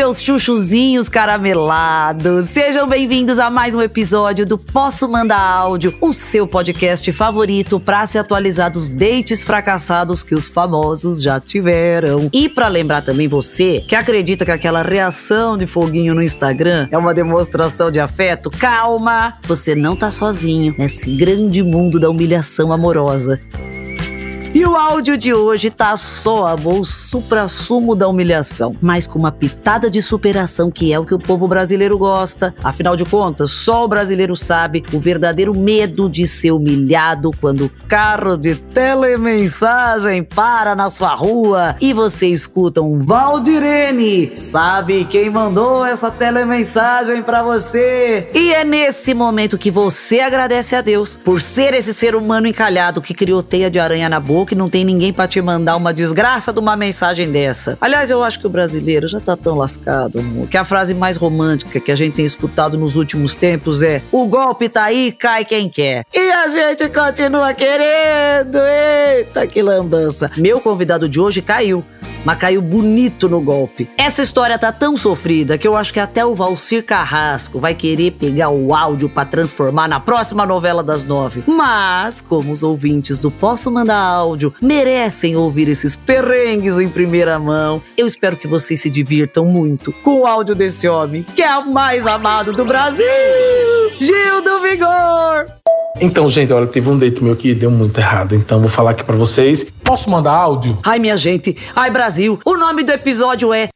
meus chuchuzinhos caramelados. Sejam bem-vindos a mais um episódio do Posso Mandar Áudio, o seu podcast favorito para se atualizar dos dates fracassados que os famosos já tiveram. E para lembrar também você que acredita que aquela reação de foguinho no Instagram é uma demonstração de afeto, calma! Você não tá sozinho nesse grande mundo da humilhação amorosa. E o áudio de hoje tá só o supra-sumo da humilhação, mas com uma pitada de superação que é o que o povo brasileiro gosta. Afinal de contas, só o brasileiro sabe o verdadeiro medo de ser humilhado quando o carro de telemensagem para na sua rua e você escuta um Valdirene. Sabe quem mandou essa telemensagem para você? E é nesse momento que você agradece a Deus por ser esse ser humano encalhado que criou teia de aranha na boca que não tem ninguém para te mandar uma desgraça de uma mensagem dessa. Aliás, eu acho que o brasileiro já tá tão lascado, amor, que a frase mais romântica que a gente tem escutado nos últimos tempos é: o golpe tá aí, cai quem quer. E a gente continua querendo. Eita, que lambança. Meu convidado de hoje caiu mas caiu bonito no golpe. Essa história tá tão sofrida que eu acho que até o Valcir Carrasco vai querer pegar o áudio para transformar na próxima novela das nove. Mas, como os ouvintes do Posso Mandar Áudio merecem ouvir esses perrengues em primeira mão, eu espero que vocês se divirtam muito com o áudio desse homem, que é o mais amado do Brasil, Gil do Vigor! Então, gente, olha, teve um date meu que deu muito errado. Então, vou falar aqui para vocês. Posso mandar áudio? Ai, minha gente. Ai, Brasil. O nome do episódio é.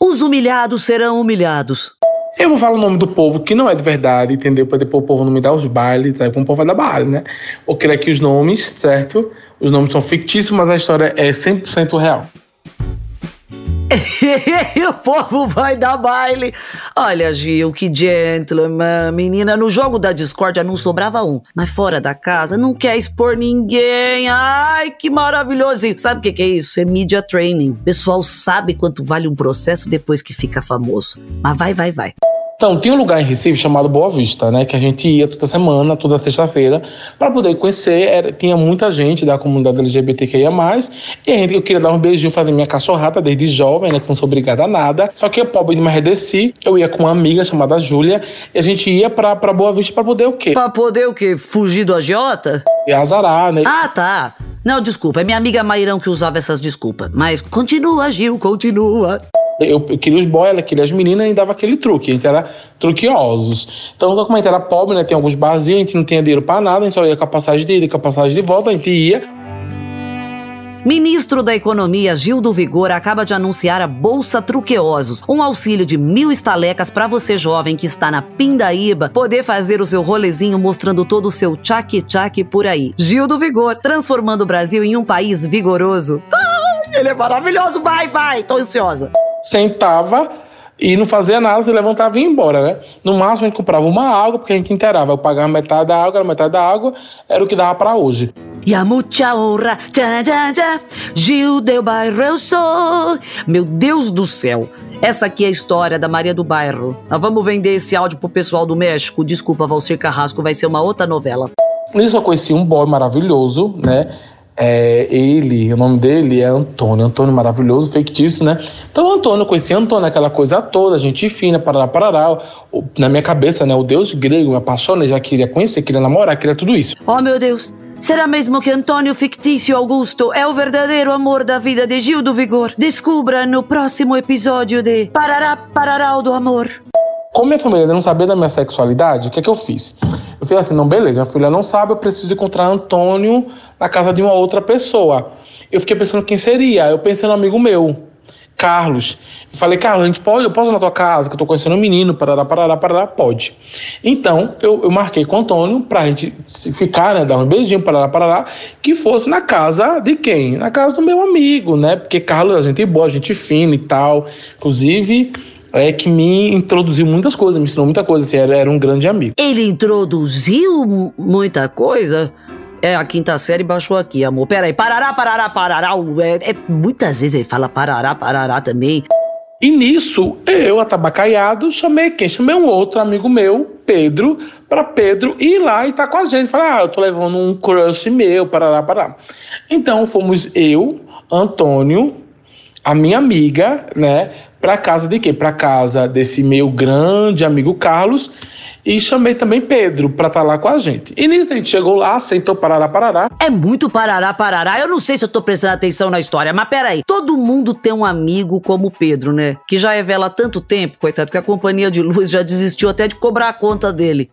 Os humilhados serão humilhados. Eu vou falar o nome do povo que não é de verdade, entendeu? Para depois o povo não me dar os bailes, tá? Como o povo vai dar baile, né? Vou criar aqui os nomes, certo? Os nomes são fictícios, mas a história é 100% real. o povo vai dar baile. Olha, Gil, que gentleman. Menina, no jogo da discórdia não sobrava um. Mas fora da casa, não quer expor ninguém. Ai, que maravilhoso. Sabe o que, que é isso? É media training. O pessoal sabe quanto vale um processo depois que fica famoso. Mas vai, vai, vai. Então, tinha um lugar em Recife chamado Boa Vista, né? Que a gente ia toda semana, toda sexta-feira, para poder conhecer. Era, tinha muita gente da comunidade LGBTQIA. E a gente, eu queria dar um beijinho, fazer minha cachorrada desde jovem, né? Que não sou obrigada a nada. Só que eu pobre de me redesci. Eu ia com uma amiga chamada Júlia. E a gente ia pra, pra Boa Vista para poder o quê? Pra poder o quê? Fugir do agiota? E azarar, né? Ah, tá. Não, desculpa, é minha amiga Mairão que usava essas desculpas. Mas continua, Gil, continua. Eu, queria os boys, ela queria as meninas e dava aquele truque. A gente era truquiosos. Então, como a gente era pobre, né? Tem alguns barzinhos, a gente não tinha dinheiro para nada, a gente só ia com a passagem de ida e com a passagem de volta, a gente ia. Ministro da Economia Gil do Vigor acaba de anunciar a Bolsa Truqueosos, um auxílio de mil estalecas para você jovem que está na Pindaíba poder fazer o seu rolezinho mostrando todo o seu tchac-tchac por aí. Gil do Vigor, transformando o Brasil em um país vigoroso. Ah, ele é maravilhoso, vai, vai, tô ansiosa sentava e não fazia nada, se levantava e ia embora, né? No máximo a gente comprava uma água, porque a gente inteirava. Eu pagava metade da água, metade da água era o que dava para hoje. E a mucha honra, tchá, tchá, tchá, Gil del Bairro eu sou. Meu Deus do céu. Essa aqui é a história da Maria do Bairro. Nós vamos vender esse áudio pro pessoal do México. Desculpa, Valcir Carrasco, vai ser uma outra novela. Nisso eu conheci um boy maravilhoso, né? É, ele, o nome dele é Antônio, Antônio maravilhoso, fictício, né? Então, Antônio, conheci Antônio, aquela coisa toda, gente fina, parará, parará. Na minha cabeça, né? O deus grego me apaixonei, já queria conhecer, queria namorar, queria tudo isso. Oh, meu Deus! Será mesmo que Antônio Fictício Augusto é o verdadeiro amor da vida de Gil do Vigor? Descubra no próximo episódio de Parará, Parará do Amor. Como minha família não sabia da minha sexualidade, o que é que eu fiz? Eu falei assim, não, beleza, minha filha não sabe, eu preciso encontrar Antônio na casa de uma outra pessoa. Eu fiquei pensando quem seria. Eu pensei no amigo meu, Carlos. Eu falei, Carlos, a gente pode, eu posso ir na tua casa, que eu tô conhecendo um menino, parará, parará, parará, pode. Então, eu, eu marquei com o Antônio pra gente ficar, né, dar um beijinho, parará, parará, que fosse na casa de quem? Na casa do meu amigo, né, porque Carlos é gente boa, gente fina e tal. Inclusive, é que me introduziu muitas coisas, me ensinou muita coisa, assim, era, era um grande amigo. Ele introduziu muita coisa? É, a quinta série baixou aqui, amor. Pera aí, parará, parará, parará. É, é, muitas vezes ele fala parará, parará também. E nisso, eu, atabacaiado, chamei quem? Chamei um outro amigo meu, Pedro, para Pedro ir lá e estar tá com a gente. Falei, ah, eu tô levando um crush meu, parará, parará. Então fomos eu, Antônio, a minha amiga, né, para casa de quem? Para casa desse meu grande amigo Carlos e chamei também Pedro para estar tá lá com a gente. E nisso a gente chegou lá, sentou parará, parará. É muito parará, parará. Eu não sei se eu tô prestando atenção na história, mas peraí. Todo mundo tem um amigo como Pedro, né? Que já é vela há tanto tempo, coitado, que a companhia de luz já desistiu até de cobrar a conta dele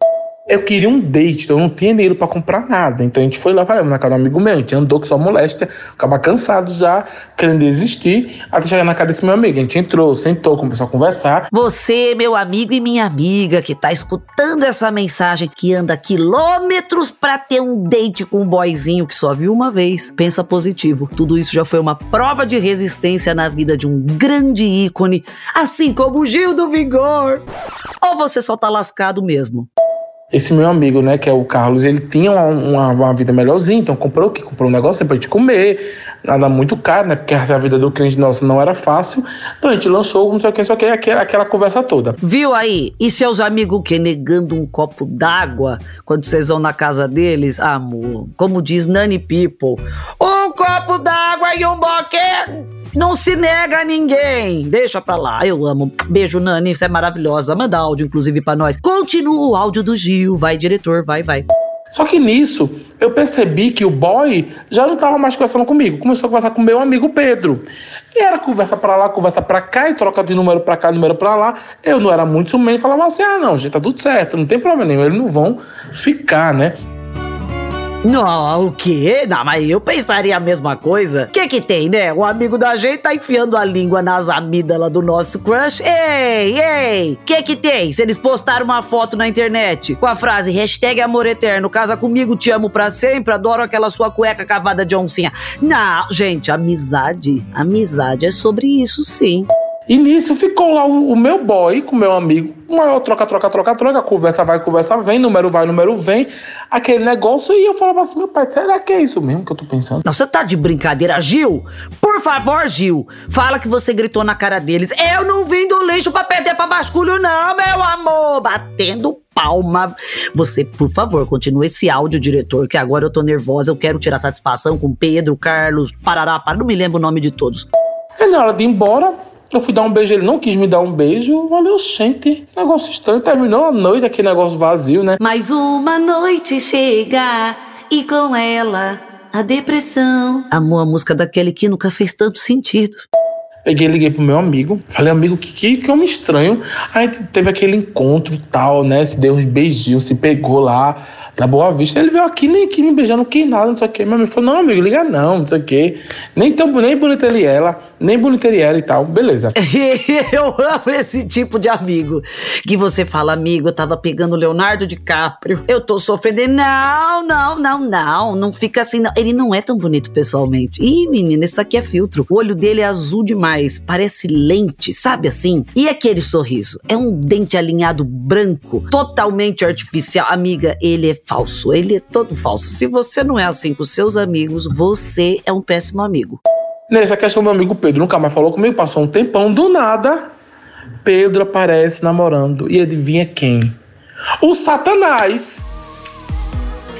eu queria um date, então eu não tinha dinheiro para comprar nada. Então a gente foi lá, falamos na casa do amigo meu, a gente andou com sua moléstia, acaba cansado já, querendo desistir, até chegar na casa desse meu amigo. A gente entrou, sentou, começou a conversar. Você, meu amigo e minha amiga, que tá escutando essa mensagem, que anda quilômetros para ter um date com um boyzinho que só viu uma vez, pensa positivo. Tudo isso já foi uma prova de resistência na vida de um grande ícone, assim como o Gil do Vigor. Ou você só tá lascado mesmo? Esse meu amigo, né, que é o Carlos, ele tinha uma, uma, vida melhorzinha, então comprou o que? Comprou um negócio pra gente comer, nada muito caro, né, porque a vida do cliente nosso não era fácil, então a gente lançou, não sei o que, só que aquela, aquela conversa toda. Viu aí? E seus amigos que negando um copo d'água quando vocês vão na casa deles? Amor, como diz Nani People, um copo d'água não se nega a ninguém. Deixa pra lá. Eu amo. Beijo, Nani. Você é maravilhosa. Manda áudio, inclusive, pra nós. Continua o áudio do Gil. Vai, diretor. Vai, vai. Só que nisso, eu percebi que o boy já não estava mais conversando comigo. Começou a conversar com meu amigo Pedro. E era conversa para lá, conversa para cá, e troca de número para cá, número para lá. Eu não era muito ciumento, falava assim: ah, não, gente, tá tudo certo, não tem problema nenhum, eles não vão ficar, né? Não, o quê? Não, mas eu pensaria a mesma coisa. O que que tem, né? O amigo da gente tá enfiando a língua nas amígdalas do nosso crush. Ei, ei, o que que tem? Se eles postaram uma foto na internet com a frase hashtag amor eterno, casa comigo, te amo pra sempre, adoro aquela sua cueca cavada de oncinha. Não, gente, amizade, amizade é sobre isso sim. E nisso ficou lá o, o meu boy com meu amigo, maior troca, troca, troca, troca, conversa vai, conversa vem, número vai, número vem, aquele negócio, e eu falava assim, meu pai, será que é isso mesmo que eu tô pensando? Não, você tá de brincadeira, Gil? Por favor, Gil, fala que você gritou na cara deles, eu não vim do lixo pra perder pra basculho não, meu amor, batendo palma. Você, por favor, continue esse áudio, diretor, que agora eu tô nervosa, eu quero tirar satisfação com Pedro, Carlos, Parará, para, não me lembro o nome de todos. É na hora de ir embora, eu fui dar um beijo, ele não quis me dar um beijo. Valeu, gente. Negócio estranho. Terminou a noite, aquele negócio vazio, né? Mais uma noite chega e com ela a depressão. Amor, a música daquele que nunca fez tanto sentido. Peguei, liguei pro meu amigo. Falei, amigo, que, que, que homem estranho. Aí teve aquele encontro tal, né? Se deu uns beijinhos, se pegou lá na Boa Vista. Ele veio aqui, nem aqui me beijando, que nada, não sei o que. Meu amigo falou, não, amigo, liga não, não sei o que. Nem tão nem bonita ele ela, nem bonita ele era e tal. Beleza. eu amo esse tipo de amigo. Que você fala, amigo, eu tava pegando Leonardo DiCaprio. Eu tô sofrendo. Não, não, não, não. Não fica assim, não. Ele não é tão bonito pessoalmente. Ih, menina, isso aqui é filtro. O olho dele é azul demais. Parece lente, sabe assim? E aquele sorriso? É um dente alinhado branco, totalmente artificial. Amiga, ele é falso, ele é todo falso. Se você não é assim com seus amigos, você é um péssimo amigo. Nessa questão, meu amigo Pedro nunca mais falou comigo, passou um tempão, do nada, Pedro aparece namorando. E adivinha quem? O Satanás!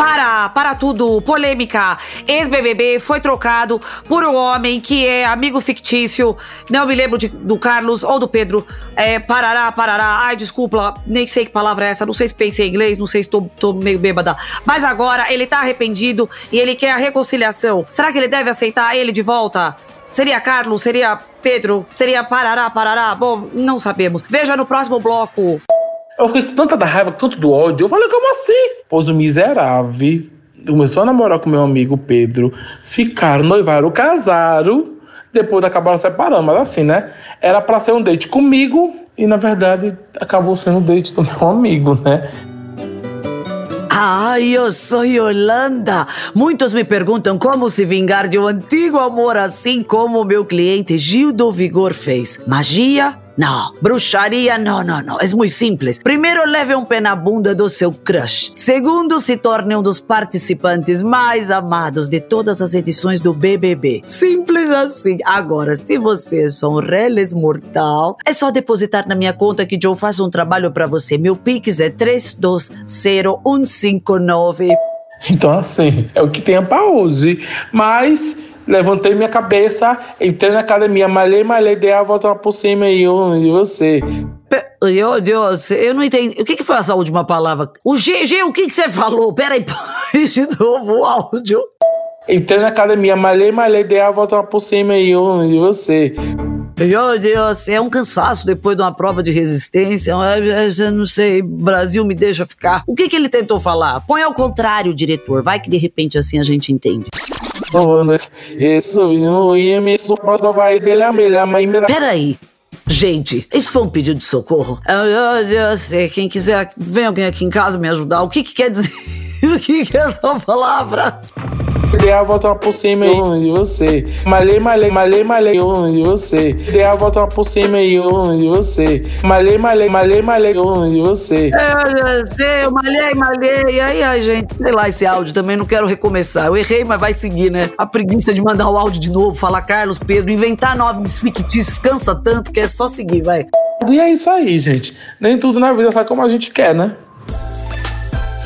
Para, para tudo, polêmica. Ex-BBB foi trocado por um homem que é amigo fictício. Não me lembro de, do Carlos ou do Pedro. É, parará, parará. Ai, desculpa, nem sei que palavra é essa. Não sei se pensei em inglês, não sei se tô, tô meio bêbada. Mas agora ele tá arrependido e ele quer a reconciliação. Será que ele deve aceitar ele de volta? Seria Carlos? Seria Pedro? Seria Parará, Parará? Bom, não sabemos. Veja no próximo bloco. Eu fiquei com tanta da raiva, tanto do ódio. Eu falei, como assim? Pois o miserável começou a namorar com meu amigo Pedro, ficaram, noivaram, casaram, depois acabaram separando. Mas assim, né? Era para ser um date comigo e na verdade acabou sendo um date do meu amigo, né? Ah, eu sou Yolanda. Muitos me perguntam como se vingar de um antigo amor assim como o meu cliente Gil do Vigor fez. Magia? Não, bruxaria, não, não, não. É muito simples. Primeiro, leve um pé na bunda do seu crush. Segundo, se torne um dos participantes mais amados de todas as edições do BBB. Simples assim. Agora, se você é só um reles mortal, é só depositar na minha conta que Joe faz um trabalho para você. Meu Pix é 320159. Então, assim, é o que tem pra hoje. Mas levantei minha cabeça, entrei na academia, malhei, malhei, dei a volta por cima e eu e você. Meu Deus, eu não entendi. O que, que foi essa última palavra? O GG, o que, que você falou? Peraí, de novo o áudio. Entrei na academia, malhei, malhei, dei a volta por cima e eu e você. Meu Deus, é um cansaço depois de uma prova de resistência. Eu não sei, Brasil me deixa ficar. O que, que ele tentou falar? Põe ao contrário, diretor. Vai que de repente assim a gente entende. Peraí. Gente, isso foi um pedido de socorro? Eu, eu, eu sei, quem quiser, vem alguém aqui em casa me ajudar. O que que quer dizer? o que que é essa palavra? A volta por cima e de você. Malhei, malhei, malhei, malhei de você. A volta por cima e de você. Malhei, malhei, malhei, malhei de você. É, eu sei, eu malhei, malhei. Aí, ai, gente, sei lá esse áudio também, não quero recomeçar. Eu errei, mas vai seguir, né? A preguiça de mandar o áudio de novo, falar Carlos, Pedro, inventar nomes fictícios cansa tanto que é só seguir, vai. E é isso aí, gente. Nem tudo na vida sai como a gente quer, né?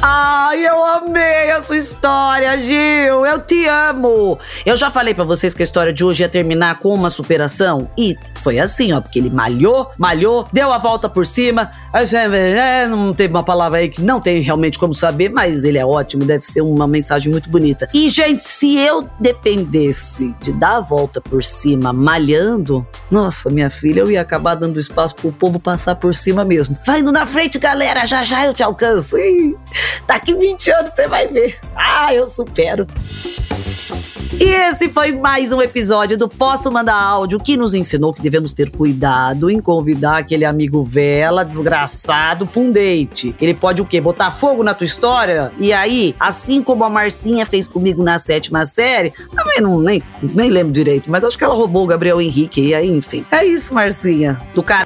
Ai, eu amei a sua história, Gil. Eu te amo. Eu já falei para vocês que a história de hoje ia terminar com uma superação e foi assim, ó, porque ele malhou, malhou, deu a volta por cima. É, não teve uma palavra aí que não tem realmente como saber, mas ele é ótimo, deve ser uma mensagem muito bonita. E, gente, se eu dependesse de dar a volta por cima malhando, nossa, minha filha, eu ia acabar dando espaço pro povo passar por cima mesmo. Vai indo na frente, galera, já já eu te alcanço. Ih, daqui 20 anos você vai ver. Ah, eu supero. E esse foi mais um episódio do Posso Mandar Áudio, que nos ensinou que devemos ter cuidado em convidar aquele amigo vela desgraçado pra um date. Ele pode o quê? Botar fogo na tua história? E aí, assim como a Marcinha fez comigo na sétima série, também não nem, nem lembro direito, mas acho que ela roubou o Gabriel Henrique. E aí, enfim. É isso, Marcinha. Do cara.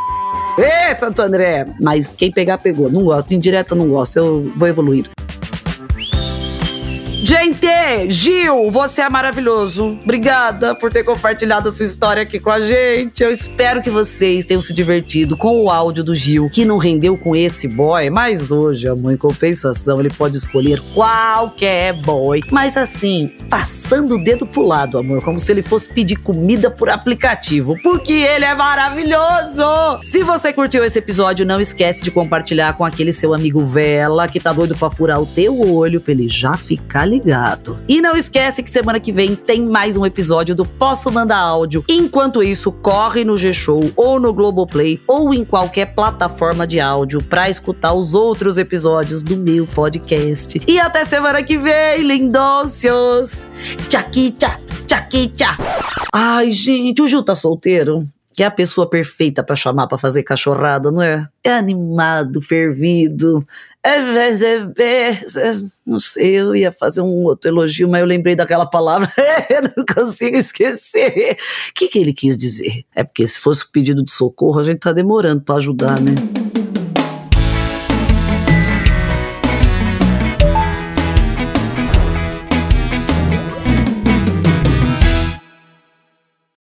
Ê, Santo André! Mas quem pegar, pegou. Não gosto. Indireta, não gosto. Eu vou evoluir. Gente, Gil, você é maravilhoso. Obrigada por ter compartilhado a sua história aqui com a gente. Eu espero que vocês tenham se divertido com o áudio do Gil, que não rendeu com esse boy, mas hoje, amor, em compensação, ele pode escolher qualquer boy. Mas assim, passando o dedo pro lado, amor, como se ele fosse pedir comida por aplicativo, porque ele é maravilhoso. Se você curtiu esse episódio, não esquece de compartilhar com aquele seu amigo Vela, que tá doido pra furar o teu olho, pra ele já ficar ligado. E não esquece que semana que vem tem mais um episódio do Posso Mandar Áudio. Enquanto isso, corre no G-Show ou no Globoplay ou em qualquer plataforma de áudio para escutar os outros episódios do meu podcast. E até semana que vem, lindócios! Tchaquicha, tchaquicha! Ai, gente, o Ju tá solteiro? Que é a pessoa perfeita para chamar para fazer cachorrada, não é? É animado, fervido. É, é, é, não sei, eu ia fazer um outro elogio, mas eu lembrei daquela palavra, não consigo esquecer. O que, que ele quis dizer? É porque se fosse um pedido de socorro, a gente tá demorando para ajudar, né?